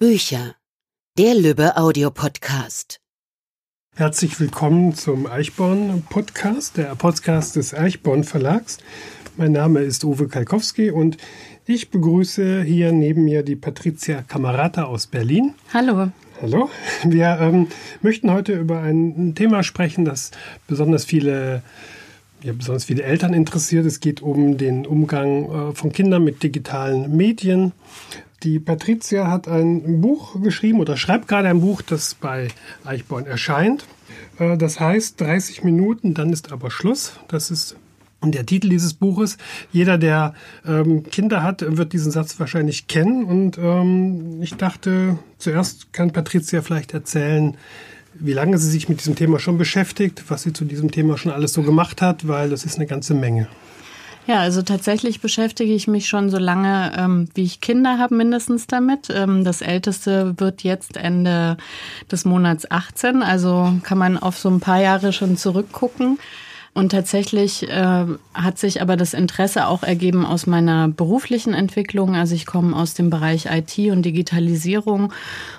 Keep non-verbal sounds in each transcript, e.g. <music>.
Bücher. Der Lübbe Audiopodcast. Herzlich willkommen zum Eichborn Podcast, der Podcast des Eichborn Verlags. Mein Name ist Uwe Kalkowski und ich begrüße hier neben mir die Patricia Kamerata aus Berlin. Hallo. Hallo. Wir ähm, möchten heute über ein Thema sprechen, das besonders viele ja, besonders viele Eltern interessiert. Es geht um den Umgang äh, von Kindern mit digitalen Medien. Die Patricia hat ein Buch geschrieben oder schreibt gerade ein Buch, das bei Eichborn erscheint. Äh, das heißt 30 Minuten, dann ist aber Schluss. Das ist der Titel dieses Buches. Jeder, der ähm, Kinder hat, wird diesen Satz wahrscheinlich kennen. Und ähm, ich dachte, zuerst kann Patricia vielleicht erzählen, wie lange sie sich mit diesem Thema schon beschäftigt, was sie zu diesem Thema schon alles so gemacht hat, weil das ist eine ganze Menge. Ja, also tatsächlich beschäftige ich mich schon so lange, ähm, wie ich Kinder habe, mindestens damit. Ähm, das älteste wird jetzt Ende des Monats 18, also kann man auf so ein paar Jahre schon zurückgucken. Und tatsächlich äh, hat sich aber das Interesse auch ergeben aus meiner beruflichen Entwicklung. Also ich komme aus dem Bereich IT und Digitalisierung.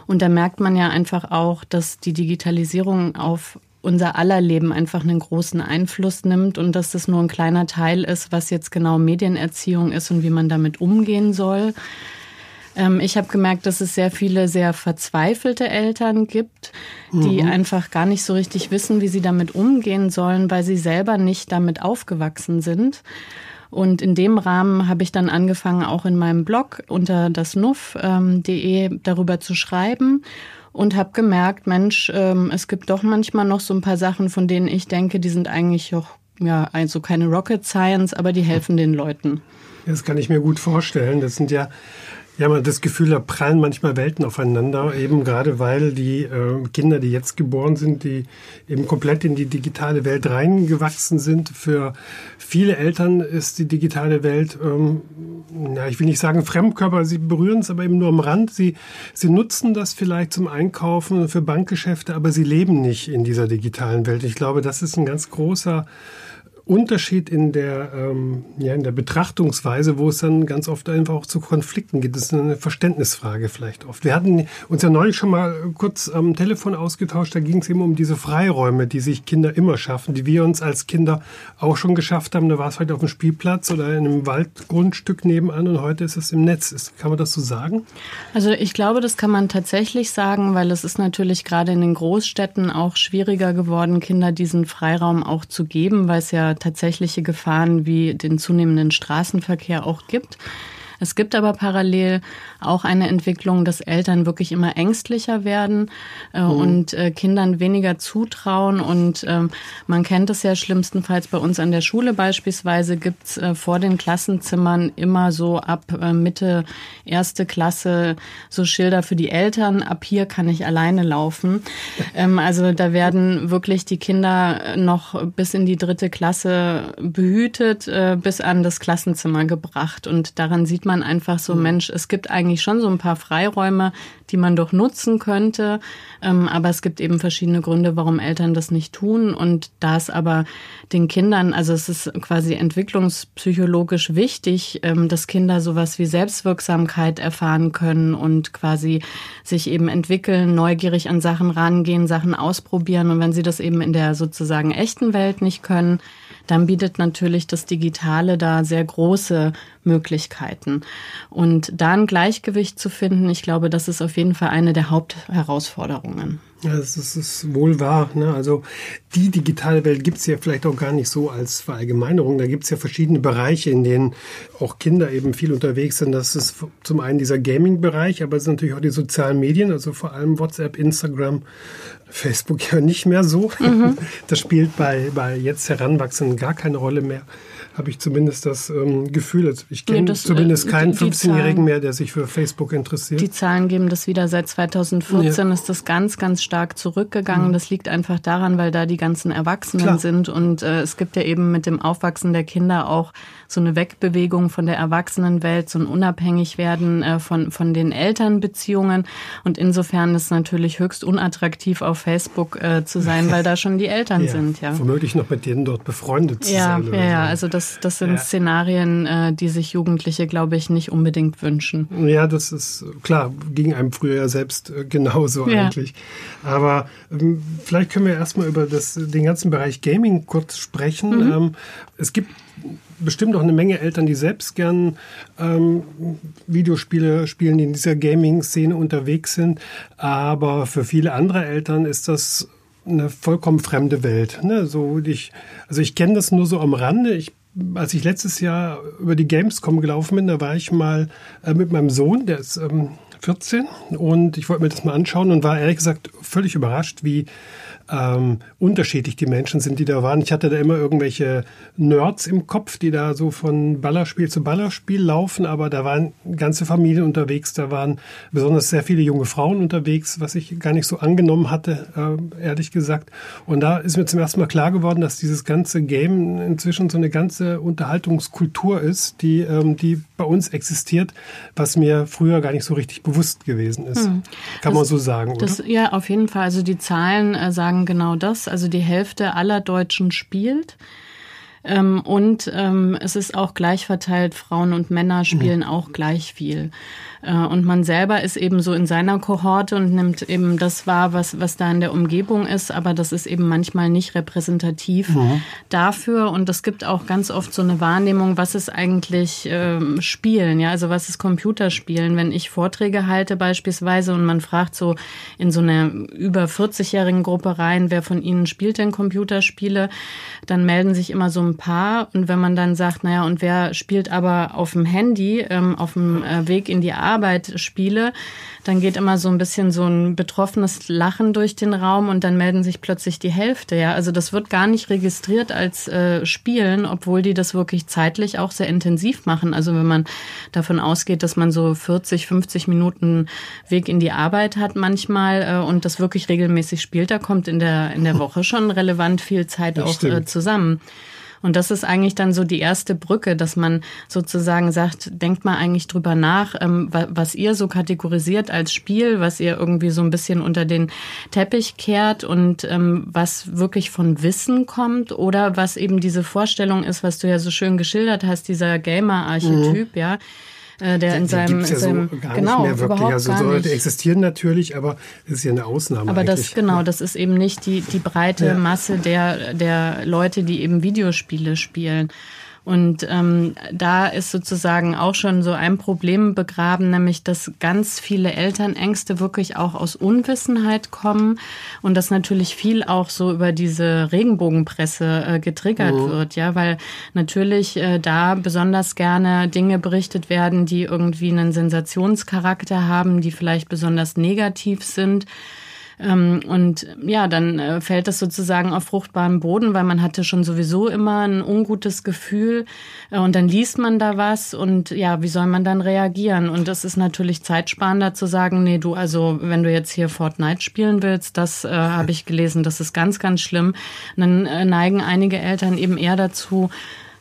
Und da merkt man ja einfach auch, dass die Digitalisierung auf unser aller Leben einfach einen großen Einfluss nimmt und dass das nur ein kleiner Teil ist, was jetzt genau Medienerziehung ist und wie man damit umgehen soll. Ähm, ich habe gemerkt, dass es sehr viele sehr verzweifelte Eltern gibt, die mhm. einfach gar nicht so richtig wissen, wie sie damit umgehen sollen, weil sie selber nicht damit aufgewachsen sind. Und in dem Rahmen habe ich dann angefangen, auch in meinem Blog unter dasnuff.de ähm, darüber zu schreiben und habe gemerkt, Mensch, ähm, es gibt doch manchmal noch so ein paar Sachen, von denen ich denke, die sind eigentlich auch ja also keine Rocket Science, aber die helfen den Leuten. Das kann ich mir gut vorstellen. Das sind ja ja, man hat das Gefühl, da prallen manchmal Welten aufeinander, eben gerade weil die äh, Kinder, die jetzt geboren sind, die eben komplett in die digitale Welt reingewachsen sind. Für viele Eltern ist die digitale Welt, ähm, ja, ich will nicht sagen Fremdkörper, sie berühren es aber eben nur am Rand. Sie, sie nutzen das vielleicht zum Einkaufen für Bankgeschäfte, aber sie leben nicht in dieser digitalen Welt. Ich glaube, das ist ein ganz großer Unterschied in der, ähm, ja, in der Betrachtungsweise, wo es dann ganz oft einfach auch zu Konflikten geht. Das ist eine Verständnisfrage vielleicht oft. Wir hatten uns ja neulich schon mal kurz am Telefon ausgetauscht. Da ging es eben um diese Freiräume, die sich Kinder immer schaffen, die wir uns als Kinder auch schon geschafft haben. Da war es vielleicht auf dem Spielplatz oder in einem Waldgrundstück nebenan und heute ist es im Netz. Ist, kann man das so sagen? Also ich glaube, das kann man tatsächlich sagen, weil es ist natürlich gerade in den Großstädten auch schwieriger geworden, Kinder diesen Freiraum auch zu geben, weil es ja tatsächliche Gefahren wie den zunehmenden Straßenverkehr auch gibt. Es gibt aber parallel auch eine Entwicklung, dass Eltern wirklich immer ängstlicher werden äh, mhm. und äh, Kindern weniger zutrauen. Und ähm, man kennt es ja schlimmstenfalls bei uns an der Schule beispielsweise gibt's äh, vor den Klassenzimmern immer so ab äh, Mitte erste Klasse so Schilder für die Eltern. Ab hier kann ich alleine laufen. <laughs> Ähm, also da werden wirklich die Kinder noch bis in die dritte Klasse behütet, äh, bis an das Klassenzimmer gebracht. Und daran sieht man einfach so. Mensch, es gibt eigentlich eigentlich schon so ein paar Freiräume, die man doch nutzen könnte. Ähm, aber es gibt eben verschiedene Gründe, warum Eltern das nicht tun. Und da es aber den Kindern, also es ist quasi entwicklungspsychologisch wichtig, ähm, dass Kinder sowas wie Selbstwirksamkeit erfahren können und quasi sich eben entwickeln, neugierig an Sachen rangehen, Sachen ausprobieren. Und wenn sie das eben in der sozusagen echten Welt nicht können, dann bietet natürlich das Digitale da sehr große Möglichkeiten. Und da ein Gleichgewicht zu finden, ich glaube, das ist auf jeden Fall eine der Hauptherausforderungen. Ja, das ist, ist wohl wahr. Ne? Also die digitale Welt gibt es ja vielleicht auch gar nicht so als Verallgemeinerung. Da gibt es ja verschiedene Bereiche, in denen auch Kinder eben viel unterwegs sind. Das ist zum einen dieser Gaming-Bereich, aber es sind natürlich auch die sozialen Medien, also vor allem WhatsApp, Instagram, Facebook <laughs> ja nicht mehr so. Mhm. Das spielt bei, bei jetzt Heranwachsenden gar keine Rolle mehr habe ich zumindest das ähm, Gefühl. Also ich kenne nee, zumindest äh, keinen 15-Jährigen mehr, der sich für Facebook interessiert. Die Zahlen geben das wieder. Seit 2014 ja. ist das ganz, ganz stark zurückgegangen. Mhm. Das liegt einfach daran, weil da die ganzen Erwachsenen Klar. sind. Und äh, es gibt ja eben mit dem Aufwachsen der Kinder auch so eine Wegbewegung von der Erwachsenenwelt, so ein Unabhängigwerden äh, von, von den Elternbeziehungen. Und insofern ist es natürlich höchst unattraktiv, auf Facebook äh, zu sein, weil da schon die Eltern <laughs> ja, sind. Ja. Womöglich noch mit denen dort befreundet zu ja, sein. Ja, ja, also das das, sind ja. Szenarien, äh, die sich Jugendliche, glaube ich, nicht unbedingt wünschen. Ja, das ist klar, ging einem früher ja selbst äh, genauso eigentlich. Aber ähm, vielleicht können wir erstmal über das, den ganzen Bereich Gaming kurz sprechen. Mhm. Ähm, es gibt bestimmt auch eine Menge Eltern, die selbst gern ähm, Videospiele spielen, die in dieser Gaming-Szene unterwegs sind. Aber für viele andere Eltern ist das eine vollkommen fremde Welt. Ne? So, ich, also ich kenne das nur so am Rande. Ich, als ich letztes Jahr über die Gamescom gelaufen bin, da war ich mal äh, mit meinem Sohn, der ist ähm, 14, und ich wollte mir das mal anschauen und war ehrlich gesagt völlig überrascht, wie ähm, unterschiedlich die Menschen sind, die da waren. Ich hatte da immer irgendwelche Nerds im Kopf, die da so von Ballerspiel zu Ballerspiel laufen, aber da waren ganze Familien unterwegs, da waren besonders sehr viele junge Frauen unterwegs, was ich gar nicht so angenommen hatte, äh, ehrlich gesagt. Und da ist mir zum ersten Mal klar geworden, dass dieses ganze Game inzwischen so eine ganze Unterhaltungskultur ist, die, ähm, die bei uns existiert, was mir früher gar nicht so richtig bewusst gewesen ist. Hm. Kann das, man so sagen, oder? Das, ja, auf jeden Fall. Also die Zahlen äh, sagen sagen genau das. Also die Hälfte aller Deutschen spielt. Ähm, und ähm, es ist auch gleich verteilt, Frauen und Männer spielen mhm. auch gleich viel. Äh, und man selber ist eben so in seiner Kohorte und nimmt eben das wahr, was, was da in der Umgebung ist, aber das ist eben manchmal nicht repräsentativ mhm. dafür. Und es gibt auch ganz oft so eine Wahrnehmung, was ist eigentlich ähm, Spielen, ja, also was ist Computerspielen. Wenn ich Vorträge halte beispielsweise und man fragt so in so eine über 40-jährigen Gruppe rein, wer von ihnen spielt denn Computerspiele, dann melden sich immer so ein paar. Und wenn man dann sagt, naja, und wer spielt aber auf dem Handy, ähm, auf dem äh, Weg in die Arbeit, spiele, dann geht immer so ein bisschen so ein betroffenes Lachen durch den Raum und dann melden sich plötzlich die Hälfte. Ja, also das wird gar nicht registriert als äh, Spielen, obwohl die das wirklich zeitlich auch sehr intensiv machen. Also wenn man davon ausgeht, dass man so 40, 50 Minuten Weg in die Arbeit hat manchmal äh, und das wirklich regelmäßig spielt, da kommt in der in der <laughs> Woche schon relevant viel Zeit das auch äh, zusammen. Und das ist eigentlich dann so die erste Brücke, dass man sozusagen sagt, denkt mal eigentlich drüber nach, ähm, was ihr so kategorisiert als Spiel, was ihr irgendwie so ein bisschen unter den Teppich kehrt und ähm, was wirklich von Wissen kommt oder was eben diese Vorstellung ist, was du ja so schön geschildert hast, dieser Gamer-Archetyp, mhm. ja äh, der in seinem, ja seinem so gar genau, nicht mehr wirklich. Also so, die existieren natürlich, aber das ist ja eine Ausnahme. Aber eigentlich. das genau, das ist eben nicht die die breite ja. Masse der der Leute, die eben Videospiele spielen. Und ähm, da ist sozusagen auch schon so ein Problem begraben, nämlich dass ganz viele Elternängste wirklich auch aus Unwissenheit kommen und dass natürlich viel auch so über diese Regenbogenpresse äh, getriggert mhm. wird, ja, weil natürlich äh, da besonders gerne Dinge berichtet werden, die irgendwie einen Sensationscharakter haben, die vielleicht besonders negativ sind. Ähm, und ja, dann äh, fällt das sozusagen auf fruchtbaren Boden, weil man hatte schon sowieso immer ein ungutes Gefühl äh, und dann liest man da was und ja, wie soll man dann reagieren? Und das ist natürlich zeitsparender zu sagen, nee, du, also wenn du jetzt hier Fortnite spielen willst, das äh, habe ich gelesen, das ist ganz, ganz schlimm. Und dann äh, neigen einige Eltern eben eher dazu,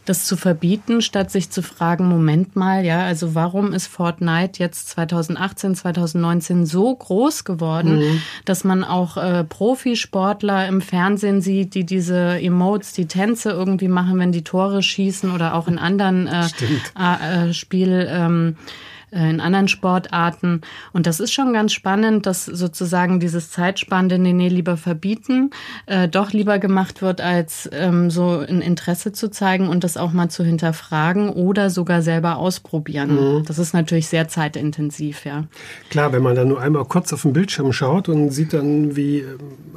das zu verbieten, statt sich zu fragen, Moment mal, ja, also warum ist Fortnite jetzt 2018, 2019 so groß geworden, mhm. dass man auch äh, Profisportler im Fernsehen sieht, die diese Emotes, die Tänze irgendwie machen, wenn die Tore schießen oder auch in anderen äh, äh, Spiel. Ähm, äh, in anderen Sportarten. Und das ist schon ganz spannend, dass sozusagen dieses zeitspannende nee, lieber verbieten äh, doch lieber gemacht wird, als ähm, so ein Interesse zu zeigen und das auch mal zu hinterfragen oder sogar selber ausprobieren. Mhm. Das ist natürlich sehr zeitintensiv, ja. Klar, wenn man dann nur einmal kurz auf den Bildschirm schaut und sieht dann, wie,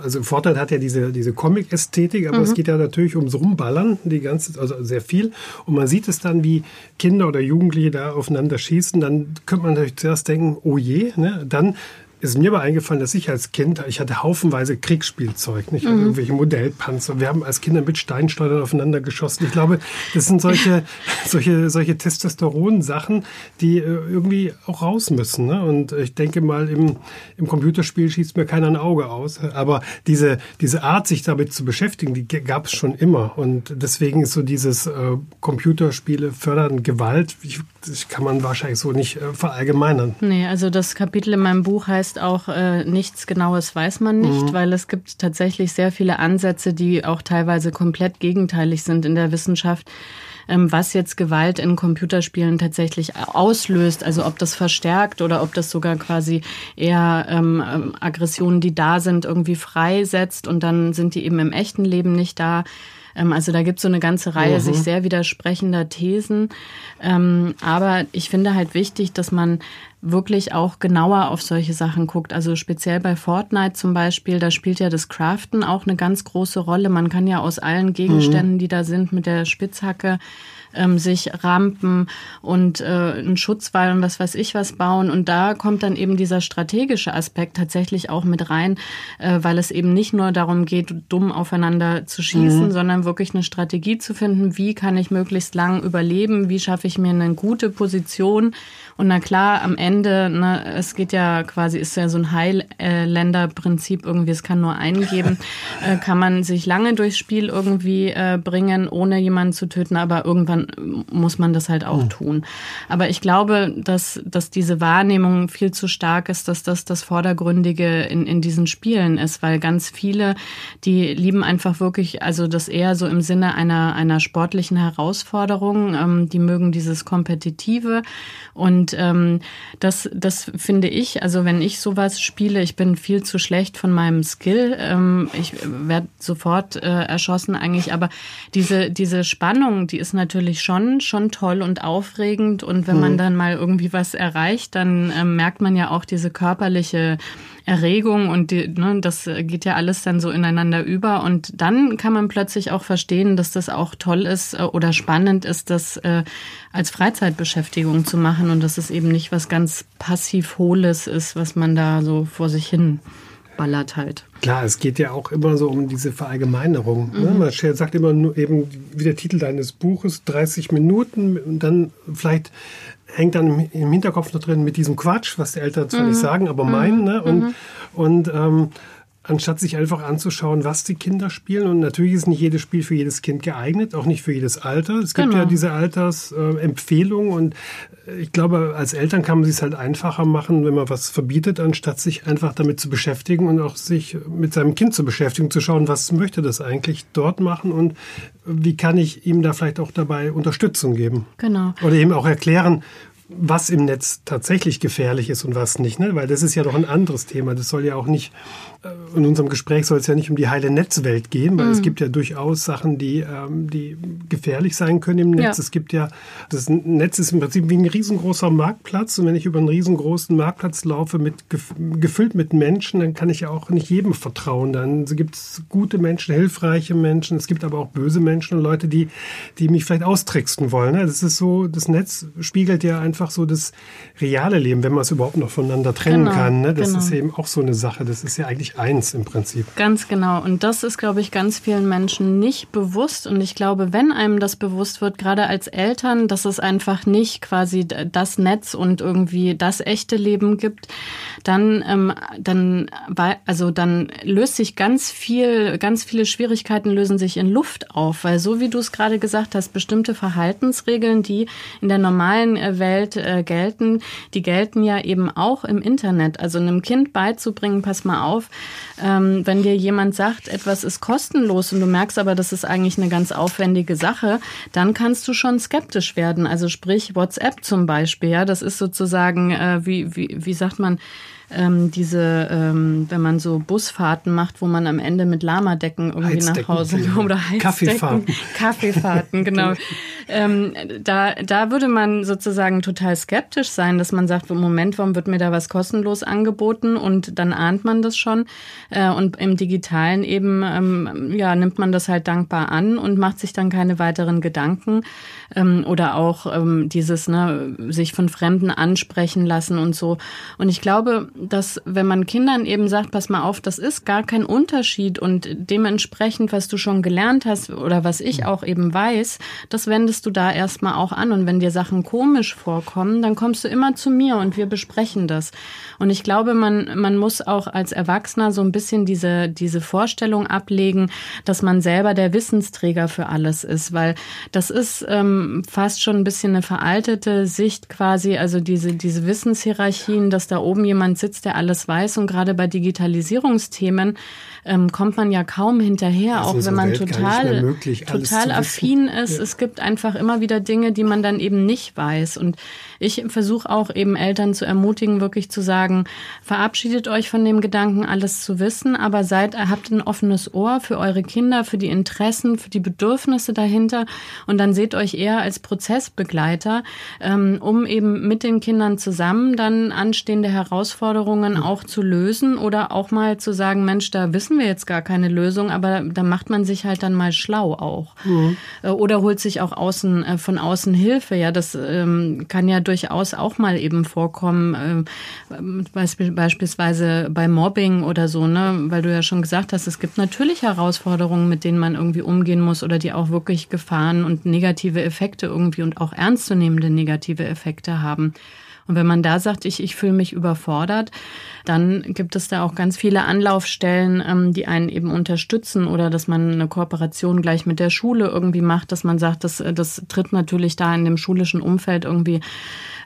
also Vorteil hat ja diese, diese Comic-Ästhetik, aber mhm. es geht ja natürlich ums Rumballern, die ganze, also sehr viel. Und man sieht es dann, wie Kinder oder Jugendliche da aufeinander schießen, dann könnte man natürlich zuerst denken, oh je, ne? dann ist mir aber eingefallen, dass ich als Kind, ich hatte haufenweise Kriegsspielzeug, nicht? Mhm. irgendwelche Modellpanzer. Wir haben als Kinder mit Steinschleudern aufeinander geschossen. Ich glaube, das sind solche, <laughs> solche, solche Testosteron-Sachen, die äh, irgendwie auch raus müssen. Ne? Und ich denke mal, im, im Computerspiel schießt mir keiner ein Auge aus. Aber diese, diese Art, sich damit zu beschäftigen, die gab es schon immer. Und deswegen ist so dieses äh, Computerspiele fördern Gewalt, ich, das kann man wahrscheinlich so nicht äh, verallgemeinern. Nee, also das Kapitel in meinem Buch heißt heißt auch, äh, nichts Genaues weiß man nicht, mhm. weil es gibt tatsächlich sehr viele Ansätze, die auch teilweise komplett gegenteilig sind in der Wissenschaft. ähm, was jetzt Gewalt in Computerspielen tatsächlich auslöst. Also ob das verstärkt oder ob das sogar quasi eher ähm, ähm Aggressionen, die da sind, irgendwie freisetzt und dann sind die eben im echten Leben nicht da. Ähm, also da gibt es so eine ganze Reihe mhm. sich sehr widersprechender Thesen. Ähm, aber ich finde halt wichtig, dass man wirklich auch genauer auf solche Sachen guckt. Also speziell bei Fortnite zum Beispiel, da spielt ja das Craften auch eine ganz große Rolle. Man kann ja aus allen Gegenständen, mhm. die da sind, mit der Spitzhacke ähm, sich Rampen und äh, einen Schutzwall und was weiß ich was bauen. Und da kommt dann eben dieser strategische Aspekt tatsächlich auch mit rein, äh, weil es eben nicht nur darum geht, dumm aufeinander zu schießen, mhm. sondern wirklich eine Strategie zu finden, wie kann ich möglichst lang überleben, wie schaffe ich mir eine gute Position. Und na klar, am Ende, ne, es geht ja quasi, ist ja so ein Highlander-Prinzip irgendwie, es kann nur einen geben, <laughs> äh, kann man sich lange durchs Spiel irgendwie äh, bringen, ohne jemanden zu töten, aber irgendwann muss man das halt auch mhm. tun. Aber ich glaube, dass, dass diese Wahrnehmung viel zu stark ist, dass das das Vordergründige in, in diesen Spielen ist, weil ganz viele, die lieben einfach wirklich, also das eher so im Sinne einer, einer sportlichen Herausforderung, ähm, die mögen dieses Kompetitive und ähm, das, das finde ich, also wenn ich sowas spiele, ich bin viel zu schlecht von meinem Skill, ähm, ich werde sofort äh, erschossen eigentlich, aber diese, diese Spannung, die ist natürlich schon, schon toll und aufregend. Und wenn man mhm. dann mal irgendwie was erreicht, dann äh, merkt man ja auch diese körperliche Erregung und die, ne, das geht ja alles dann so ineinander über. Und dann kann man plötzlich auch verstehen, dass das auch toll ist äh, oder spannend ist, das äh, als Freizeitbeschäftigung zu machen und dass es eben nicht was ganz passiv Hohles ist, was man da so vor sich hin ballert halt. Klar, es geht ja auch immer so um diese Verallgemeinerung. Ne? Mhm. Man sagt immer nur eben, wie der Titel deines Buches, 30 Minuten und dann vielleicht hängt dann im Hinterkopf noch drin mit diesem Quatsch, was die Eltern zwar mhm. nicht sagen, aber meinen. Ne? Und, mhm. und ähm, anstatt sich einfach anzuschauen, was die Kinder spielen. Und natürlich ist nicht jedes Spiel für jedes Kind geeignet, auch nicht für jedes Alter. Es gibt genau. ja diese Altersempfehlungen und ich glaube, als Eltern kann man es halt einfacher machen, wenn man was verbietet, anstatt sich einfach damit zu beschäftigen und auch sich mit seinem Kind zu beschäftigen, zu schauen, was möchte das eigentlich dort machen und wie kann ich ihm da vielleicht auch dabei Unterstützung geben. Genau. Oder ihm auch erklären, was im Netz tatsächlich gefährlich ist und was nicht, ne? Weil das ist ja doch ein anderes Thema. Das soll ja auch nicht, äh, in unserem Gespräch soll es ja nicht um die heile Netzwelt gehen, weil mhm. es gibt ja durchaus Sachen, die, ähm, die gefährlich sein können im Netz. Ja. Es gibt ja, das Netz ist im Prinzip wie ein riesengroßer Marktplatz und wenn ich über einen riesengroßen Marktplatz laufe, mit, gefüllt mit Menschen, dann kann ich ja auch nicht jedem vertrauen. Dann gibt es gute Menschen, hilfreiche Menschen, es gibt aber auch böse Menschen und Leute, die, die mich vielleicht austricksen wollen. Ne? Das ist so, das Netz spiegelt ja einfach einfach so das reale Leben, wenn man es überhaupt noch voneinander trennen genau, kann. Ne? Das genau. ist eben auch so eine Sache. Das ist ja eigentlich eins im Prinzip. Ganz genau. Und das ist, glaube ich, ganz vielen Menschen nicht bewusst. Und ich glaube, wenn einem das bewusst wird, gerade als Eltern, dass es einfach nicht quasi das Netz und irgendwie das echte Leben gibt, dann, ähm, dann, also dann löst sich ganz viel, ganz viele Schwierigkeiten lösen sich in Luft auf, weil so wie du es gerade gesagt hast, bestimmte Verhaltensregeln, die in der normalen äh, Welt äh, gelten, die gelten ja eben auch im Internet. Also einem Kind beizubringen, pass mal auf, ähm, wenn dir jemand sagt, etwas ist kostenlos und du merkst aber, das ist eigentlich eine ganz aufwendige Sache, dann kannst du schon skeptisch werden. Also sprich WhatsApp zum Beispiel, ja, das ist sozusagen, äh, wie, wie, wie sagt man, ähm, diese, ähm, wenn man so Busfahrten macht, wo man am Ende mit Lamadecken irgendwie nach Hause <laughs> oder Heizdecken, Kaffeefahrten, Kaffeefahrten, genau. <laughs> ähm, da, da würde man sozusagen total skeptisch sein, dass man sagt, im Moment, warum wird mir da was kostenlos angeboten? Und dann ahnt man das schon. Äh, und im Digitalen eben, ähm, ja, nimmt man das halt dankbar an und macht sich dann keine weiteren Gedanken. Ähm, oder auch ähm, dieses, ne, sich von Fremden ansprechen lassen und so. Und ich glaube, dass wenn man Kindern eben sagt, pass mal auf, das ist gar kein Unterschied und dementsprechend, was du schon gelernt hast oder was ich auch eben weiß, das wendest du da erstmal auch an. Und wenn dir Sachen komisch vorkommen, dann kommst du immer zu mir und wir besprechen das. Und ich glaube, man, man muss auch als Erwachsener so ein bisschen diese, diese Vorstellung ablegen, dass man selber der Wissensträger für alles ist, weil das ist ähm, fast schon ein bisschen eine veraltete Sicht quasi, also diese, diese Wissenshierarchien, dass da oben jemand sitzt, sitzt, der alles weiß. Und gerade bei Digitalisierungsthemen ähm, kommt man ja kaum hinterher, auch wenn man Welt total, möglich, total affin ist. Ja. Es gibt einfach immer wieder Dinge, die man dann eben nicht weiß. Und ich versuche auch eben Eltern zu ermutigen, wirklich zu sagen, verabschiedet euch von dem Gedanken, alles zu wissen, aber seid, habt ein offenes Ohr für eure Kinder, für die Interessen, für die Bedürfnisse dahinter und dann seht euch eher als Prozessbegleiter, ähm, um eben mit den Kindern zusammen dann anstehende Herausforderungen auch zu lösen oder auch mal zu sagen, Mensch, da wissen wir jetzt gar keine Lösung, aber da macht man sich halt dann mal schlau auch. Mhm. Oder holt sich auch außen, äh, von außen Hilfe. Ja, das ähm, kann ja durchaus auch mal eben vorkommen, äh, beispielsweise bei Mobbing oder so, ne, weil du ja schon gesagt hast, es gibt natürlich Herausforderungen, mit denen man irgendwie umgehen muss oder die auch wirklich Gefahren und negative Effekte irgendwie und auch ernstzunehmende negative Effekte haben. Und wenn man da sagt, ich, ich fühle mich überfordert, dann gibt es da auch ganz viele Anlaufstellen, ähm, die einen eben unterstützen oder dass man eine Kooperation gleich mit der Schule irgendwie macht, dass man sagt, das, das tritt natürlich da in dem schulischen Umfeld irgendwie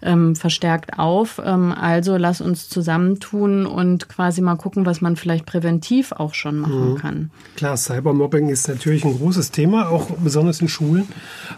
ähm, verstärkt auf. Ähm, also lass uns zusammentun und quasi mal gucken, was man vielleicht präventiv auch schon machen mhm. kann. Klar, Cybermobbing ist natürlich ein großes Thema, auch besonders in Schulen.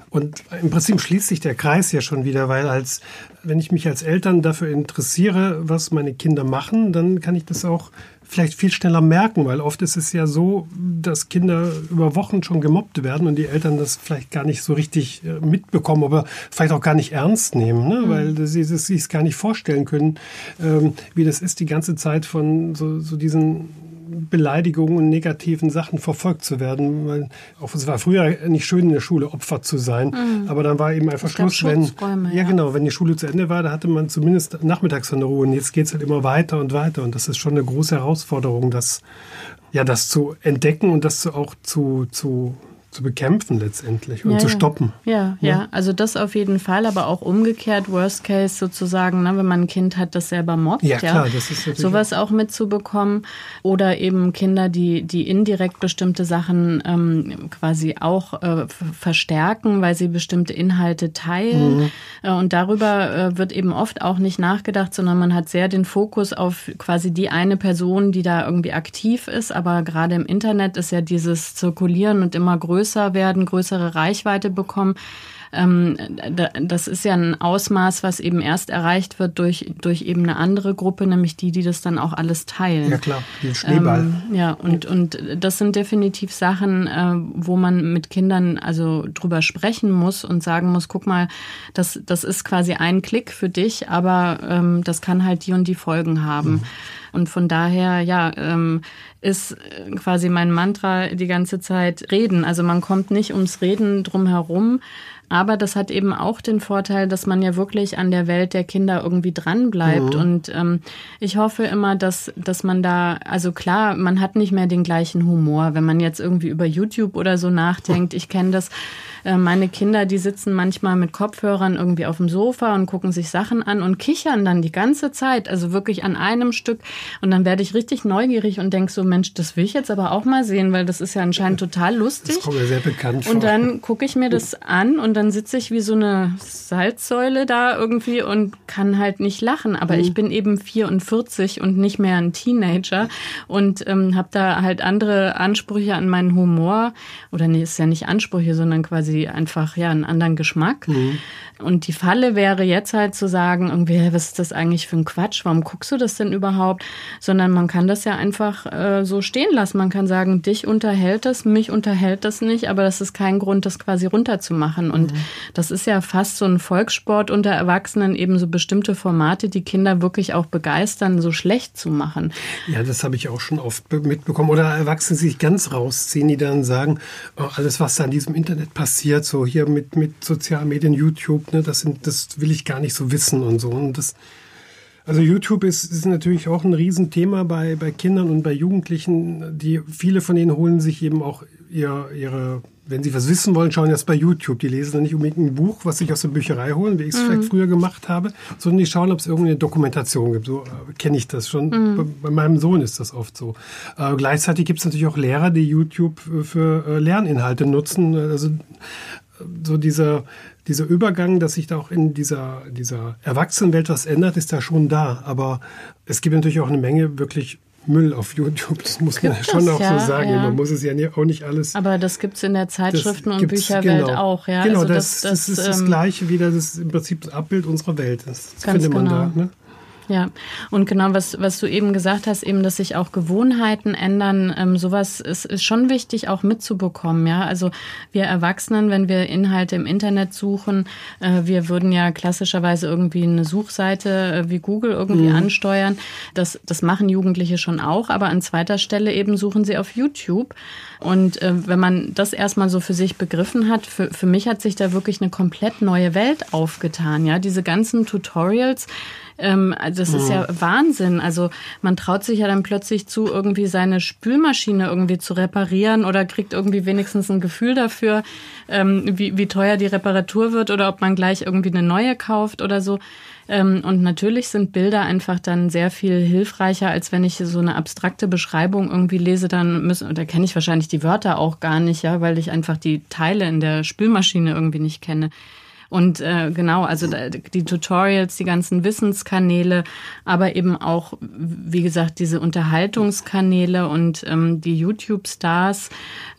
Und im Prinzip schließt sich der Kreis ja schon wieder, weil als wenn ich mich als Eltern dafür interessiere, was meine Kinder machen, dann kann ich das auch vielleicht viel schneller merken, weil oft ist es ja so, dass Kinder über Wochen schon gemobbt werden und die Eltern das vielleicht gar nicht so richtig äh, mitbekommen, aber vielleicht auch gar nicht ernst nehmen, ne? Mhm. weil sie es sich gar nicht vorstellen können, ähm, wie das ist, die ganze Zeit von so, so diesen Beleidigungen und negativen Sachen verfolgt zu werden. Weil auch es war früher nicht schön in der Schule Opfer zu sein, mhm. aber dann war eben einfach Schluss, wenn ja, genau, wenn die Schule zu Ende war, da hatte man zumindest nachmittags eine Ruhe. Und jetzt geht es halt immer weiter und weiter und das ist schon eine große Herausforderung, das ja das zu entdecken und das auch zu zu zu bekämpfen letztendlich und ja, zu stoppen. Ja, ja, ja, also das auf jeden Fall, aber auch umgekehrt, Worst Case sozusagen, ne, wenn man ein Kind hat, das selber mobbt, ja, klar, das ist sowas auch mitzubekommen. Oder eben Kinder, die, die indirekt bestimmte Sachen ähm, quasi auch äh, verstärken, weil sie bestimmte Inhalte teilen. Mhm. äh, und darüber äh, wird eben oft auch nicht nachgedacht, sondern man hat sehr den Fokus auf quasi die eine Person, die da irgendwie aktiv ist, aber gerade im Internet ist ja dieses Zirkulieren und immer größer größer werden, größere Reichweite bekommen. Ähm, das ist ja ein Ausmaß, was eben erst erreicht wird durch, durch eben eine andere Gruppe, nämlich die, die das dann auch alles teilen. Ja klar, den Schneeball. Ähm, ja, und, und das sind definitiv Sachen, äh, wo man mit Kindern also drüber sprechen muss und sagen muss, guck mal, das, das ist quasi ein Klick für dich, aber ähm, das kann halt die und die Folgen haben. Mhm. Und von daher, ja, ähm, ist quasi mein Mantra die ganze Zeit reden. Also man kommt nicht ums Reden drum herum. Aber das hat eben auch den Vorteil, dass man ja wirklich an der Welt der Kinder irgendwie dran bleibt. Mhm. Und ähm, ich hoffe immer, dass, dass man da, also klar, man hat nicht mehr den gleichen Humor, wenn man jetzt irgendwie über YouTube oder so nachdenkt. Ich kenne das äh, meine Kinder, die sitzen manchmal mit Kopfhörern irgendwie auf dem Sofa und gucken sich Sachen an und kichern dann die ganze Zeit, also wirklich an einem Stück. Und dann werde ich richtig neugierig und denke so, Mensch, das will ich jetzt aber auch mal sehen, weil das ist ja anscheinend total lustig. Das kommt mir sehr bekannt vor. Und dann gucke ich mir das an und dann sitze ich wie so eine Salzsäule da irgendwie und kann halt nicht lachen. Aber mhm. ich bin eben 44 und nicht mehr ein Teenager und ähm, habe da halt andere Ansprüche an meinen Humor. Oder nee, ist ja nicht Ansprüche, sondern quasi quasi einfach ja einen anderen Geschmack. Mhm. Und die Falle wäre jetzt halt zu sagen, irgendwie, was ist das eigentlich für ein Quatsch? Warum guckst du das denn überhaupt? Sondern man kann das ja einfach äh, so stehen lassen. Man kann sagen, dich unterhält das, mich unterhält das nicht, aber das ist kein Grund, das quasi runterzumachen. Und mhm. das ist ja fast so ein Volkssport unter Erwachsenen, eben so bestimmte Formate, die Kinder wirklich auch begeistern, so schlecht zu machen. Ja, das habe ich auch schon oft mitbekommen. Oder Erwachsene sich ganz rausziehen, die dann sagen, oh, alles, was da in diesem Internet passiert, so hier mit, mit sozialen Medien, YouTube, Ne? Das, sind, das will ich gar nicht so wissen und so. Und das, also YouTube ist, ist natürlich auch ein Riesenthema bei, bei Kindern und bei Jugendlichen. Die, viele von denen holen sich eben auch ihr, ihre, wenn sie was wissen wollen, schauen jetzt bei YouTube. Die lesen dann nicht unbedingt ein Buch, was sich aus der Bücherei holen, wie ich es mhm. vielleicht früher gemacht habe, sondern die schauen, ob es irgendeine Dokumentation gibt. So äh, kenne ich das schon. Mhm. Bei, bei, meinem Sohn ist das oft so. Äh, gleichzeitig gibt es natürlich auch Lehrer, die YouTube für äh, Lerninhalte nutzen. Also so dieser, dieser Übergang, dass sich da auch in dieser, dieser Erwachsenenwelt was ändert, ist da schon da. Aber es gibt natürlich auch eine Menge wirklich Müll auf YouTube. Das muss man schon das, auch ja, so sagen. Ja. Man muss es ja auch nicht alles. Aber das gibt es in der Zeitschriften- und Bücherwelt genau. auch. Ja? Genau, also das, das, das, ist das ähm, Gleiche wieder. Das ist im Prinzip das Abbild unserer Welt. Das, das findet man genau. da. Ne? Ja, und genau, was, was du eben gesagt hast, eben, dass sich auch Gewohnheiten ändern, ähm, sowas ist, ist schon wichtig auch mitzubekommen, ja. Also wir Erwachsenen, wenn wir Inhalte im Internet suchen, äh, wir würden ja klassischerweise irgendwie eine Suchseite äh, wie Google irgendwie mhm. ansteuern. Das, das machen Jugendliche schon auch, aber an zweiter Stelle eben suchen sie auf YouTube. Und äh, wenn man das erstmal so für sich begriffen hat, für, für mich hat sich da wirklich eine komplett neue Welt aufgetan, ja. Diese ganzen Tutorials, ähm, das ist ja mhm. Wahnsinn. Also man traut sich ja dann plötzlich zu, irgendwie seine Spülmaschine irgendwie zu reparieren oder kriegt irgendwie wenigstens ein Gefühl dafür, ähm, wie, wie teuer die Reparatur wird oder ob man gleich irgendwie eine neue kauft oder so. Ähm, und natürlich sind Bilder einfach dann sehr viel hilfreicher, als wenn ich so eine abstrakte Beschreibung irgendwie lese, dann müssen, da kenne ich wahrscheinlich die Wörter auch gar nicht, ja, weil ich einfach die Teile in der Spülmaschine irgendwie nicht kenne. Und äh, genau, also die Tutorials, die ganzen Wissenskanäle, aber eben auch, wie gesagt, diese Unterhaltungskanäle und ähm, die YouTube-Stars,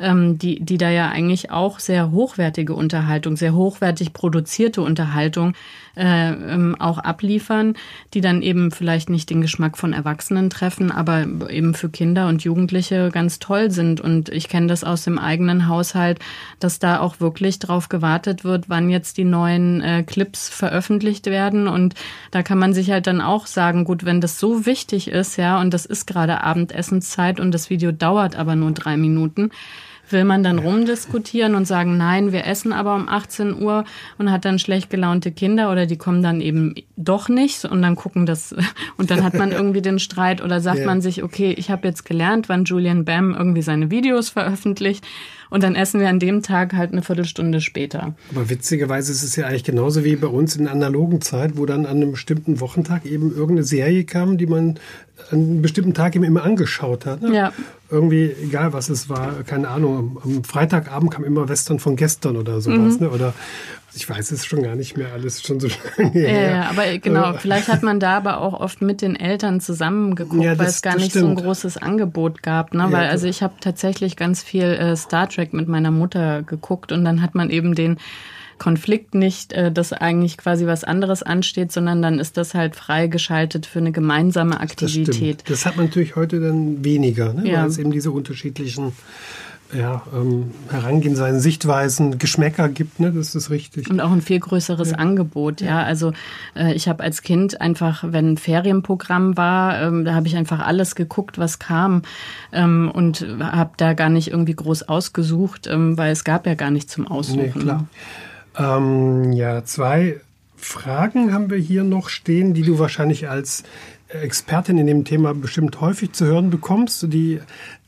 ähm, die, die da ja eigentlich auch sehr hochwertige Unterhaltung, sehr hochwertig produzierte Unterhaltung äh, ähm, auch abliefern, die dann eben vielleicht nicht den Geschmack von Erwachsenen treffen, aber eben für Kinder und Jugendliche ganz toll sind. Und ich kenne das aus dem eigenen Haushalt, dass da auch wirklich drauf gewartet wird, wann jetzt die neuen äh, Clips veröffentlicht werden. Und da kann man sich halt dann auch sagen, gut, wenn das so wichtig ist, ja, und das ist gerade Abendessenszeit und das Video dauert aber nur drei Minuten, will man dann rumdiskutieren und sagen, nein, wir essen aber um 18 Uhr und hat dann schlecht gelaunte Kinder oder die kommen dann eben doch nicht und dann gucken das <laughs> und dann hat man irgendwie den Streit oder sagt ja. man sich, okay, ich habe jetzt gelernt, wann Julian Bam irgendwie seine Videos veröffentlicht und dann essen wir an dem Tag halt eine Viertelstunde später. Aber witzigerweise ist es ja eigentlich genauso wie bei uns in analogen Zeit, wo dann an einem bestimmten Wochentag eben irgendeine Serie kam, die man an einem bestimmten Tag eben immer angeschaut hat. Ne? Ja. Irgendwie, egal was es war, keine Ahnung, am Freitagabend kam immer Western von gestern oder sowas. Mhm. Ne? Oder ich weiß es schon gar nicht mehr, alles schon so <laughs> lange her. Ja, aber genau, vielleicht hat man da aber auch oft mit den Eltern zusammengeguckt, ja, das, weil es gar nicht stimmt. so ein großes Angebot gab. Ne? Ja, weil also ich habe tatsächlich ganz viel äh, Star Trek mit meiner Mutter geguckt und dann hat man eben den Konflikt nicht, äh, dass eigentlich quasi was anderes ansteht, sondern dann ist das halt freigeschaltet für eine gemeinsame Aktivität. Das, das hat man natürlich heute dann weniger, ne? ja. weil es eben diese unterschiedlichen ja, ähm, Herangehensweisen, Sichtweisen, Geschmäcker gibt, ne? das ist richtig. Und auch ein viel größeres ja. Angebot, ja. Also äh, ich habe als Kind einfach, wenn ein Ferienprogramm war, ähm, da habe ich einfach alles geguckt, was kam ähm, und habe da gar nicht irgendwie groß ausgesucht, ähm, weil es gab ja gar nicht zum Aussuchen. Nee, klar. Ähm, ja, zwei Fragen haben wir hier noch stehen, die du wahrscheinlich als Expertin in dem Thema bestimmt häufig zu hören bekommst, die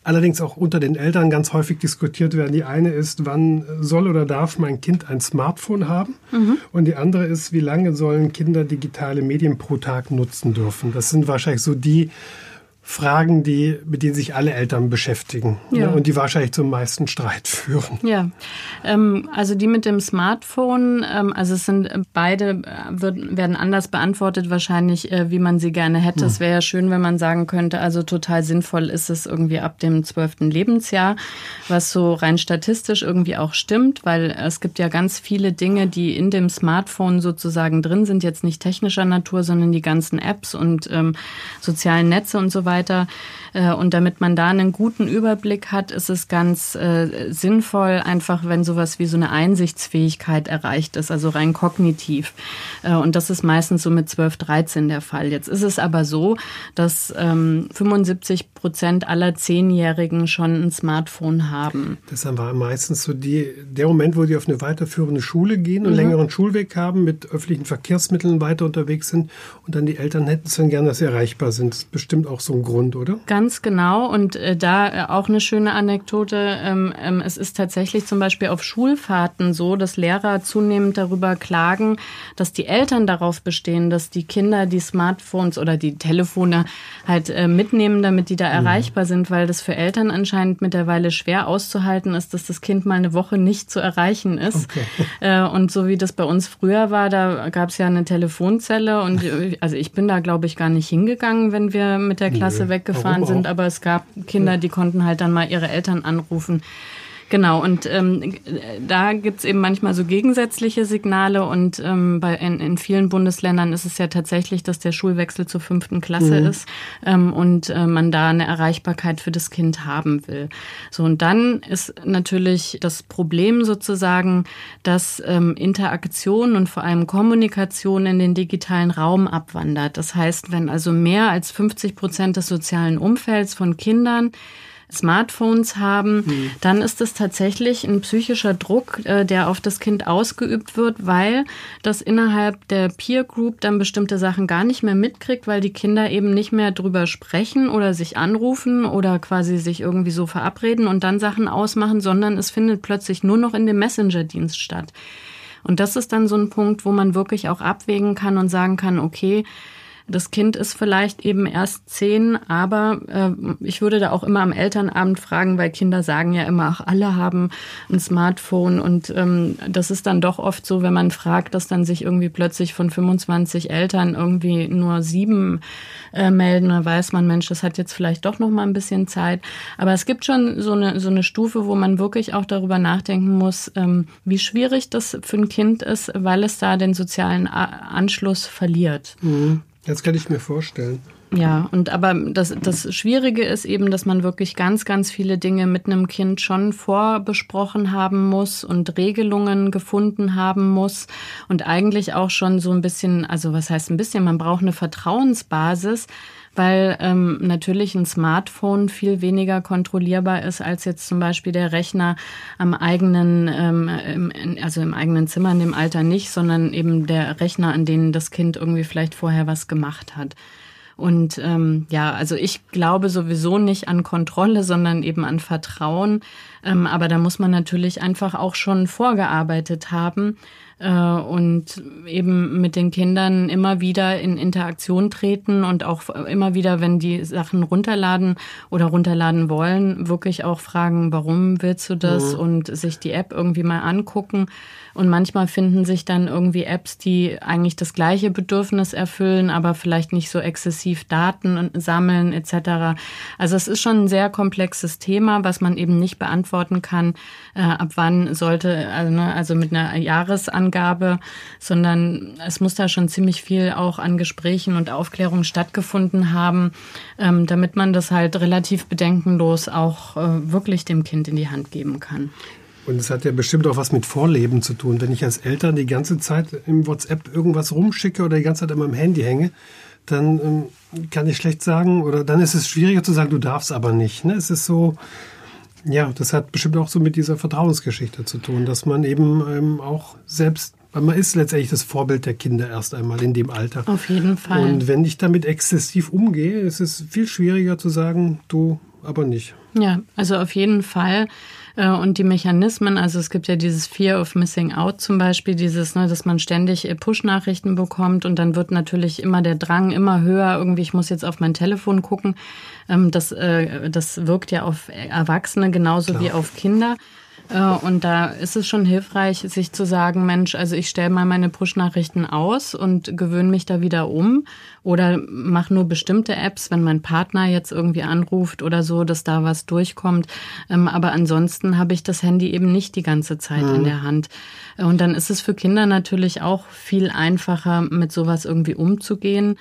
allerdings auch unter den Eltern ganz häufig diskutiert werden. Die eine ist, wann soll oder darf mein Kind ein Smartphone haben? Mhm. Und die andere ist, wie lange sollen Kinder digitale Medien pro Tag nutzen dürfen? Das sind wahrscheinlich so die Fragen, die, mit denen sich alle Eltern beschäftigen ne, ja. ne, und die wahrscheinlich zum meisten Streit <laughs> führen. Ja, ähm, also die mit dem Smartphone, ähm, also es sind beide äh, wird, werden anders beantwortet wahrscheinlich, äh, wie man sie gerne hätte. Hm. Es wäre ja schön, wenn man sagen könnte, also total sinnvoll ist es irgendwie ab dem zwölften Lebensjahr, was so rein statistisch irgendwie auch stimmt, weil es gibt ja ganz viele Dinge, die in dem Smartphone sozusagen drin sind, jetzt nicht technischer Natur, sondern die ganzen Apps und ähm, sozialen Netze und so weiter weiter. Äh, und damit man da einen guten Überblick hat, ist es ganz äh, sinnvoll, einfach wenn sowas wie so eine Einsichtsfähigkeit erreicht ist, also rein kognitiv. Äh, und das ist meistens so mit 12, 13 der Fall. Jetzt ist es aber so, dass 75 ähm, Prozent aller Zehnjährigen schon ein Smartphone haben. Das war meistens so die, der Moment, wo die auf eine weiterführende Schule gehen und mhm. längeren Schulweg haben, mit öffentlichen Verkehrsmitteln weiter unterwegs sind und dann die Eltern hätten es dann gerne, dass sie erreichbar sind. Das ist bestimmt auch so ein Grund, oder? Ganz genau. Und äh, da äh, auch eine schöne Anekdote. Ähm, ähm, es ist tatsächlich zum Beispiel auf Schulfahrten so, dass Lehrer zunehmend darüber klagen, dass die Eltern darauf bestehen, dass die Kinder die Smartphones oder die Telefone halt äh, mitnehmen, damit die da mhm. erreichbar sind, weil das für Eltern anscheinend mittlerweile schwer auszuhalten ist, dass das Kind mal eine Woche nicht zu erreichen ist. Okay. <laughs> Äh, und so wie das bei uns früher war, da gab es ja eine Telefonzelle und äh, also ich bin da, glaube ich, gar nicht hingegangen, wenn wir mit der Klasse nee, weggefahren sind, aber es gab Kinder, die konnten halt dann mal ihre Eltern anrufen. Genau, und ähm, da gibt's eben manchmal so gegensätzliche Signale und ähm, bei, in, in vielen Bundesländern ist es ja tatsächlich, dass der Schulwechsel zur fünften Klasse mhm. ist ähm, und äh, man da eine Erreichbarkeit für das Kind haben will. So, und dann ist natürlich das Problem sozusagen, dass ähm, Interaktion und vor allem Kommunikation in den digitalen Raum abwandert. Das heißt, wenn also mehr als 50 Prozent des sozialen Umfelds von Kindern Smartphones haben, mhm. dann ist es tatsächlich ein psychischer Druck, äh, der auf das Kind ausgeübt wird, weil das innerhalb der Peer Group dann bestimmte Sachen gar nicht mehr mitkriegt, weil die Kinder eben nicht mehr drüber sprechen oder sich anrufen oder quasi sich irgendwie so verabreden und dann Sachen ausmachen, sondern es findet plötzlich nur noch in dem Messenger-Dienst statt. Und das ist dann so ein Punkt, wo man wirklich auch abwägen kann und sagen kann, okay, das Kind ist vielleicht eben erst zehn, aber äh, ich würde da auch immer am Elternabend fragen, weil Kinder sagen ja immer, ach, alle haben ein Smartphone und ähm, das ist dann doch oft so, wenn man fragt, dass dann sich irgendwie plötzlich von 25 Eltern irgendwie nur sieben äh, melden, da weiß man, Mensch, das hat jetzt vielleicht doch noch mal ein bisschen Zeit. Aber es gibt schon so eine, so eine Stufe, wo man wirklich auch darüber nachdenken muss, ähm, wie schwierig das für ein Kind ist, weil es da den sozialen Anschluss verliert. Mhm. Das kann ich mir vorstellen. Ja, und aber das, das Schwierige ist eben, dass man wirklich ganz, ganz viele Dinge mit einem Kind schon vorbesprochen haben muss und Regelungen gefunden haben muss und eigentlich auch schon so ein bisschen, also was heißt ein bisschen, man braucht eine Vertrauensbasis, weil ähm, natürlich ein Smartphone viel weniger kontrollierbar ist als jetzt zum Beispiel der Rechner am eigenen, ähm, im, also im eigenen Zimmer in dem Alter nicht, sondern eben der Rechner, an denen das Kind irgendwie vielleicht vorher was gemacht hat. Und ähm, ja, also ich glaube sowieso nicht an Kontrolle, sondern eben an Vertrauen. Ähm, aber da muss man natürlich einfach auch schon vorgearbeitet haben und eben mit den Kindern immer wieder in Interaktion treten und auch immer wieder, wenn die Sachen runterladen oder runterladen wollen, wirklich auch fragen, warum willst du das mhm. und sich die App irgendwie mal angucken. Und manchmal finden sich dann irgendwie Apps, die eigentlich das gleiche Bedürfnis erfüllen, aber vielleicht nicht so exzessiv Daten sammeln etc. Also es ist schon ein sehr komplexes Thema, was man eben nicht beantworten kann, äh, ab wann sollte, also, ne, also mit einer Jahresangabe, sondern es muss da schon ziemlich viel auch an Gesprächen und Aufklärung stattgefunden haben, ähm, damit man das halt relativ bedenkenlos auch äh, wirklich dem Kind in die Hand geben kann. Und es hat ja bestimmt auch was mit Vorleben zu tun. Wenn ich als Eltern die ganze Zeit im WhatsApp irgendwas rumschicke oder die ganze Zeit an meinem Handy hänge, dann ähm, kann ich schlecht sagen, oder dann ist es schwieriger zu sagen, du darfst aber nicht. Ne? Es ist so, ja, das hat bestimmt auch so mit dieser Vertrauensgeschichte zu tun, dass man eben ähm, auch selbst, weil man ist letztendlich das Vorbild der Kinder erst einmal in dem Alter. Auf jeden Fall. Und wenn ich damit exzessiv umgehe, ist es viel schwieriger zu sagen, du aber nicht. Ja, also auf jeden Fall. Äh, und die Mechanismen, also es gibt ja dieses Fear of Missing Out zum Beispiel, dieses, ne, dass man ständig äh, Push-Nachrichten bekommt und dann wird natürlich immer der Drang immer höher, irgendwie, ich muss jetzt auf mein Telefon gucken. Ähm, das, äh, das wirkt ja auf Erwachsene genauso Klar. wie auf Kinder. Äh, und da ist es schon hilfreich, sich zu sagen, Mensch, also ich stelle mal meine Push-Nachrichten aus und gewöhne mich da wieder um oder mache nur bestimmte Apps, wenn mein Partner jetzt irgendwie anruft oder so, dass da was durchkommt. Ähm, aber ansonsten habe ich das Handy eben nicht die ganze Zeit mhm. in der Hand. Und dann ist es für Kinder natürlich auch viel einfacher, mit sowas irgendwie umzugehen.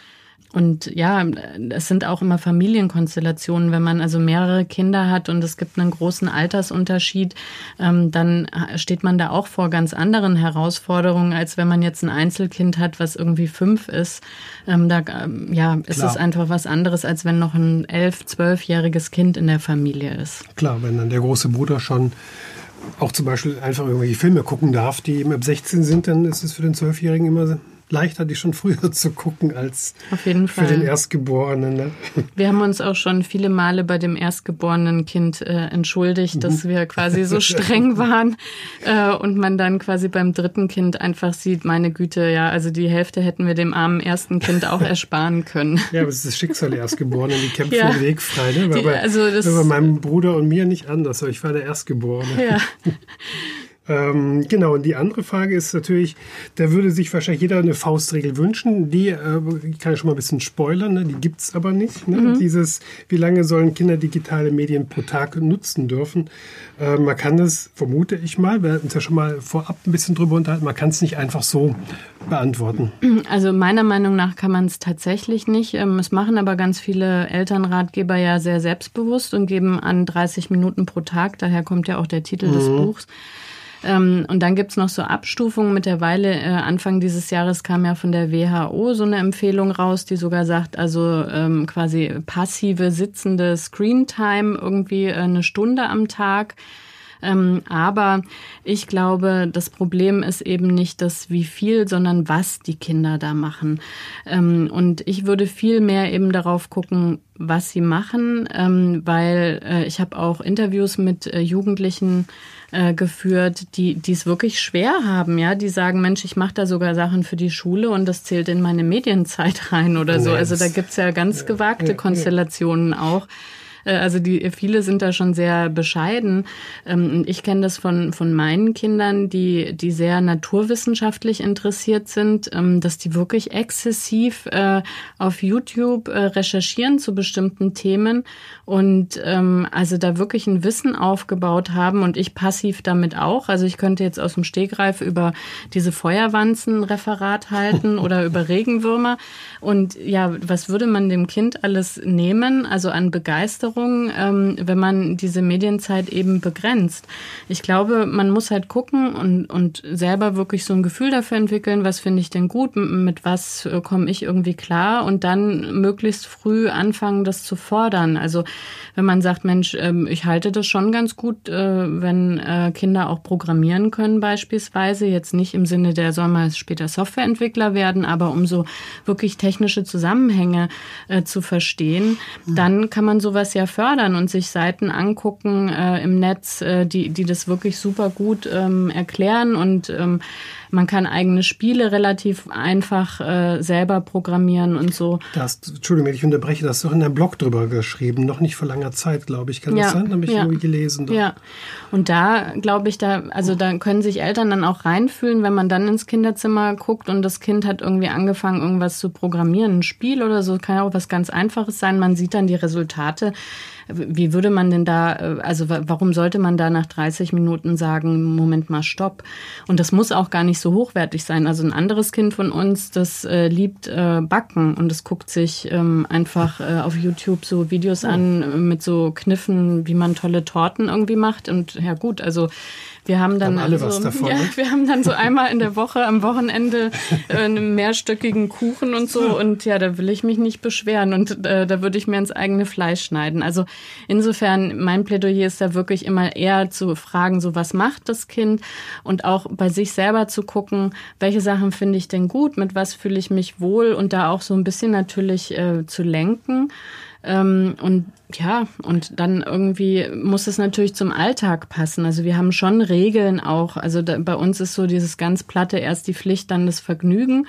Und ja, es sind auch immer Familienkonstellationen. Wenn man also mehrere Kinder hat und es gibt einen großen Altersunterschied, ähm, dann steht man da auch vor ganz anderen Herausforderungen, als wenn man jetzt ein Einzelkind hat, was irgendwie fünf ist. Ähm, da ähm, ja, ist Klar. es einfach was anderes, als wenn noch ein elf-, zwölfjähriges Kind in der Familie ist. Klar, wenn dann der große Bruder schon auch zum Beispiel einfach irgendwelche Filme gucken darf, die eben ab 16 sind, dann ist es für den Zwölfjährigen immer leichter, die schon früher <laughs> zu gucken als für den Erstgeborenen. Ne? Wir haben uns auch schon viele Male bei dem erstgeborenen Kind äh, entschuldigt, dass wir quasi so <laughs> streng waren äh, und man dann quasi beim dritten Kind einfach sieht, meine Güte, ja, also die Hälfte hätten wir dem armen ersten Kind auch <laughs> ersparen können. Ja, aber es ist das Schicksal der Erstgeborenen, die kämpfen Ja. den Weg frei. Ne? War Die- also das- war bei meinem Bruder und mir nicht anders. aber Ich war der Erstgeborene. Ja. Ähm, genau, und die andere Frage ist natürlich, da würde sich wahrscheinlich jeder eine Faustregel wünschen. Die äh, kann ich schon mal ein bisschen spoilern, ne? die gibt's aber nicht. Ne? Mhm. Dieses, wie lange sollen Kinder digitale Medien pro Tag nutzen dürfen? Äh, man kann das, vermute ich mal, wir hatten uns ja schon mal vorab ein bisschen drüber unterhalten, man kann es nicht einfach so beantworten. Also meiner Meinung nach kann man es tatsächlich nicht. Ähm, Es machen aber ganz viele Elternratgeber ja sehr selbstbewusst und geben an 30 Minuten pro Tag. Daher kommt ja auch der Titel des Buchs. Ähm, Und dann gibt's noch so Abstufungen. Mittlerweile, äh, Anfang dieses Jahres kam ja von der WHO so eine Empfehlung raus, die sogar sagt, also ähm, quasi passive sitzende Screentime irgendwie äh, eine Stunde am Tag. Ähm, aber ich glaube, das Problem ist eben nicht das wie viel, sondern was die Kinder da machen. Ähm, und ich würde viel mehr eben darauf gucken, was sie machen, ähm, weil äh, ich habe auch Interviews mit äh, Jugendlichen äh, geführt, die die es wirklich schwer haben, ja, die sagen, Mensch, ich mache da sogar Sachen für die Schule und das zählt in meine Medienzeit <laughs> rein oder so. Nee, Also da gibt's ja ganz gewagte. Konstellationen auch. Äh, Also die viele sind da schon sehr bescheiden. Ähm, Ich kenne das von von meinen Kindern, die die sehr naturwissenschaftlich interessiert sind, ähm, dass die wirklich exzessiv äh, auf YouTube äh, recherchieren zu bestimmten Themen und ähm, also da wirklich ein Wissen aufgebaut haben und ich passiv damit auch. Also ich könnte jetzt aus dem Stegreif über diese Feuerwanzen Referat halten <laughs> oder über Regenwürmer und ja, was würde man dem Kind alles nehmen? Also an Begeisterung, ähm, wenn man diese Medienzeit eben begrenzt. Ich glaube, man muss halt gucken und, und selber wirklich so ein Gefühl dafür entwickeln, was finde ich denn gut, mit was äh, komme ich irgendwie klar und dann möglichst früh anfangen, das zu fordern. Also wenn man sagt, Mensch, ähm, ich halte das schon ganz gut, äh, wenn äh, Kinder auch programmieren können beispielsweise, jetzt nicht im Sinne, der soll mal später Softwareentwickler werden, aber um so wirklich technische Zusammenhänge äh, zu verstehen, dann kann man sowas ja fördern und sich Seiten angucken äh, im Netz, äh, die, die das wirklich super gut ähm, erklären und ähm, man kann eigene Spiele relativ einfach äh, selber programmieren und so. Da hast, Entschuldigung, ich unterbreche, da hast du doch in deinem Blog drüber geschrieben, noch nicht vor langer Zeit, glaube ich. Kann das sein? Habe ich ja. irgendwie gelesen. Doch. Ja, und da glaube ich, da, also da können sich Eltern dann auch reinfühlen, wenn man dann ins Kinderzimmer guckt und das Kind hat irgendwie angefangen, irgendwas zu programmieren, ein Spiel oder so, kann ja auch was ganz Einfaches sein. Man sieht dann die Resultate. Wie würde man denn da, äh, also wa- warum sollte man da nach 30 Minuten sagen, Moment mal, stopp? Und das muss auch gar nicht so hochwertig sein. Also ein anderes Kind von uns, das äh, liebt äh, Backen und es guckt sich ähm, einfach äh, auf YouTube so Videos an äh, mit so Kniffen, wie man tolle Torten irgendwie macht. Und ja gut, also wir haben dann Haben alle also, was <laughs> davon, ja, ne? wir haben dann so einmal in der Woche am Wochenende äh, einen mehrstöckigen Kuchen und so und ja, da will ich mich nicht beschweren und äh, da würde ich mir ins eigene Fleisch schneiden. Also insofern mein Plädoyer ist da wirklich immer eher zu fragen, so was macht das Kind und auch bei sich selber zu gucken, welche Sachen finde ich denn gut, mit was fühle ich mich wohl und da auch so ein bisschen natürlich äh, zu lenken. Ähm, und ja, und dann irgendwie muss es natürlich zum Alltag passen. Also wir haben schon Regeln auch. Also da, bei uns ist so dieses ganz platte, erst die Pflicht, dann das Vergnügen.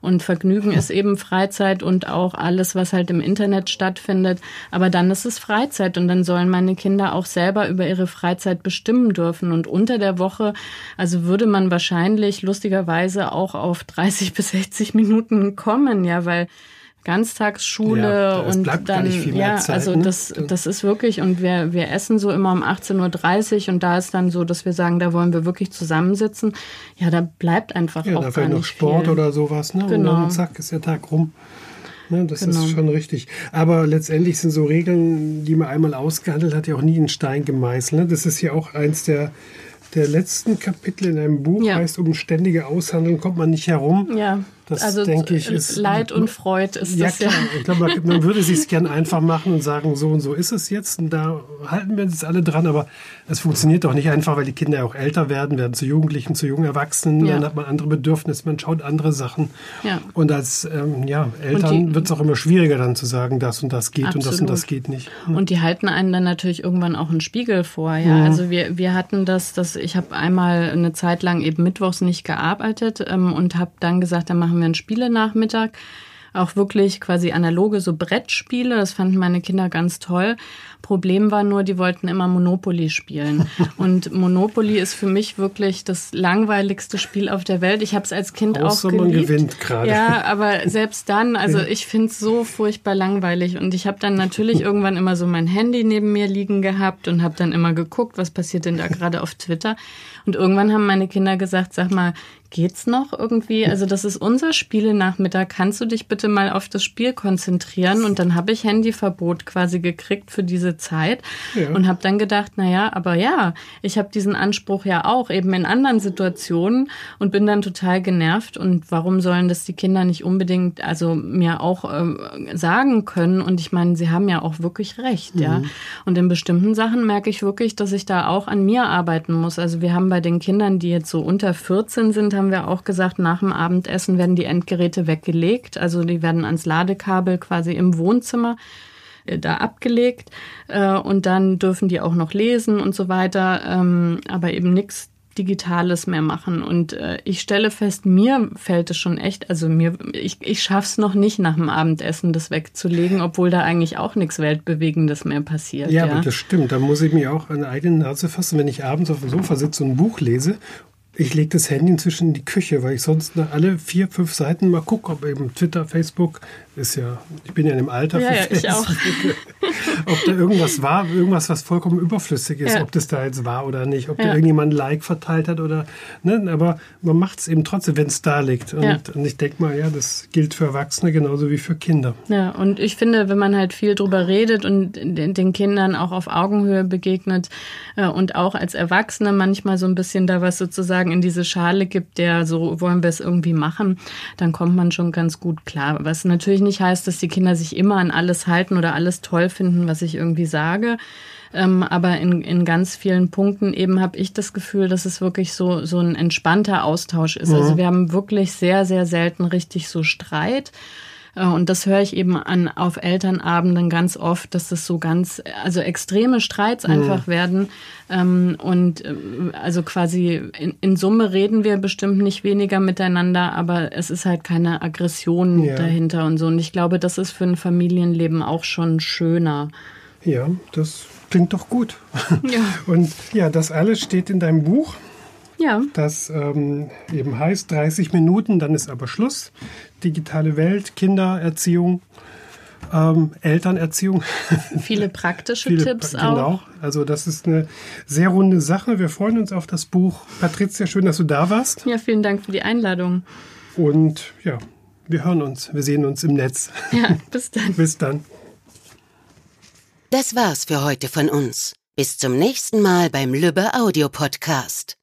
Und Vergnügen ist eben Freizeit und auch alles, was halt im Internet stattfindet. Aber dann ist es Freizeit und dann sollen meine Kinder auch selber über ihre Freizeit bestimmen dürfen. Und unter der Woche, also würde man wahrscheinlich lustigerweise auch auf 30 <laughs> bis 60 Minuten kommen, ja, weil Ganztagsschule Ja, und dann nicht ja, Zeit, also ne? das das ist wirklich und wir wir essen so immer um 18:30 Uhr und da ist dann so, dass wir sagen, da wollen wir wirklich zusammensitzen. Ja, da bleibt einfach Ja, auch da gar vielleicht noch nicht Sport viel. oder sowas, ne? Und Genau. dann zack, ist der Tag rum. Ne, das Genau. ist schon richtig. Aber letztendlich sind so Regeln, die man einmal ausgehandelt hat, ja auch nie in Stein gemeißelt. Ne? Das ist ja auch eins der, der letzten Kapitel in einem Buch, Ja. heißt, um ständige Aushandeln kommt man nicht herum. Ja, Das also denke ich ist Leid und Freud ist ja, das klar. ja. Ich glaube, man, würde es sich gern einfach machen und sagen, so und so ist es jetzt und da halten wir uns alle dran, aber es funktioniert doch nicht einfach, weil die Kinder ja auch älter werden, werden zu Jugendlichen, zu jungen Erwachsenen, Ja. dann hat man andere Bedürfnisse, man schaut andere Sachen. Ja. Und als ähm, ja, Eltern wird es auch immer schwieriger dann zu sagen, das und das geht und das und Absolut. das geht nicht. Und die halten einen dann natürlich irgendwann auch einen Spiegel vor. Ja, also wir, wir hatten das, dass ich habe einmal eine Zeit lang eben mittwochs nicht gearbeitet ähm, und habe dann gesagt, dann machen wir einen Spielenachmittag. Auch wirklich quasi analoge so Brettspiele. Das fanden meine Kinder ganz toll. Problem war nur, die wollten immer Monopoly spielen. <laughs> Und Monopoly ist für mich wirklich das langweiligste Spiel auf der Welt. Ich habe es als Kind Außer auch man geliebt. gewinnt gerade. Ja, aber selbst dann, also ich finde es so furchtbar langweilig. Und ich habe dann natürlich irgendwann immer so mein Handy neben mir liegen gehabt und habe dann immer geguckt, was passiert denn da gerade auf Twitter. Und irgendwann haben meine Kinder gesagt, sag mal, geht's noch irgendwie? Also das ist unser Spielenachmittag. Kannst du dich bitte mal auf das Spiel konzentrieren? Und dann habe ich Handyverbot quasi gekriegt für diese Zeit Ja. und habe dann gedacht, na ja, aber ja, ich habe diesen Anspruch ja auch eben in anderen Situationen und bin dann total genervt. Und warum sollen das die Kinder nicht unbedingt, also mir auch ähm, sagen können? Und ich meine, sie haben ja auch wirklich recht, ja. Und in bestimmten Sachen merke ich wirklich, dass ich da auch an mir arbeiten muss. Also wir haben bei den Kindern, die jetzt so unter 14 sind, haben wir auch gesagt, nach dem Abendessen werden die Endgeräte weggelegt. Also die werden ans Ladekabel quasi im Wohnzimmer äh, da abgelegt äh, und dann dürfen die auch noch lesen und so weiter, ähm, aber eben nichts Digitales mehr machen. Und äh, ich stelle fest, mir fällt es schon echt, also mir, ich, ich schaff's noch nicht nach dem Abendessen, das wegzulegen, obwohl da eigentlich auch nichts Weltbewegendes mehr passiert. Ja, Ja, das stimmt. Da muss ich mir auch an die eigene Nase fassen, wenn ich abends auf dem Sofa sitze und ein Buch lese. Ich lege das Handy inzwischen in die Küche, weil ich sonst nach alle vier, fünf Seiten mal gucke, ob eben Twitter, Facebook ist ja, ich bin ja in dem Alter Ja, für ja, auch. Ob da irgendwas war, irgendwas, was vollkommen überflüssig ist, Ja. ob das da jetzt war oder nicht, ob Ja. da irgendjemand ein Like verteilt hat oder, ne, aber man macht es eben trotzdem, wenn es da liegt. Und, Ja. und ich denke mal, ja, das gilt für Erwachsene genauso wie für Kinder. Ja, und ich finde, wenn man halt viel drüber redet und den den Kindern auch auf Augenhöhe begegnet äh, und auch als Erwachsene manchmal so ein bisschen da was sozusagen in diese Schale gibt, der so wollen wir es irgendwie machen, dann kommt man schon ganz gut klar. Was natürlich nicht heißt, dass die Kinder sich immer an alles halten oder alles toll finden, was ich irgendwie sage. Ähm, aber in, in ganz vielen Punkten eben habe ich das Gefühl, dass es wirklich so, so ein entspannter Austausch ist. Also wir haben wirklich sehr, sehr selten richtig so Streit. Äh, Und das höre ich eben an auf Elternabenden ganz oft, dass das so ganz, also extreme Streits einfach werden. Ähm, Und äh, also quasi in, in Summe reden wir bestimmt nicht weniger miteinander, aber es ist halt keine Aggression Ja. dahinter und so. Und ich glaube, das ist für ein Familienleben auch schon schöner. Ja, das klingt doch gut. Ja. <laughs> Und ja, das alles steht in deinem Buch, Ja. das ähm, eben heißt 30 Minuten, dann ist aber Schluss. Digitale Welt, Kindererziehung, ähm, Elternerziehung. <laughs> Viele praktische Viele- Tipps auch. Genau, also das ist eine sehr runde Sache. Wir freuen uns auf das Buch. Patricia, schön, dass du da warst. Ja, vielen Dank für die Einladung. Und ja, wir hören uns, wir sehen uns im Netz. <laughs> Ja, bis dann. Bis dann. Das war's für heute von uns. Bis zum nächsten Mal beim Lübbe Audio Podcast.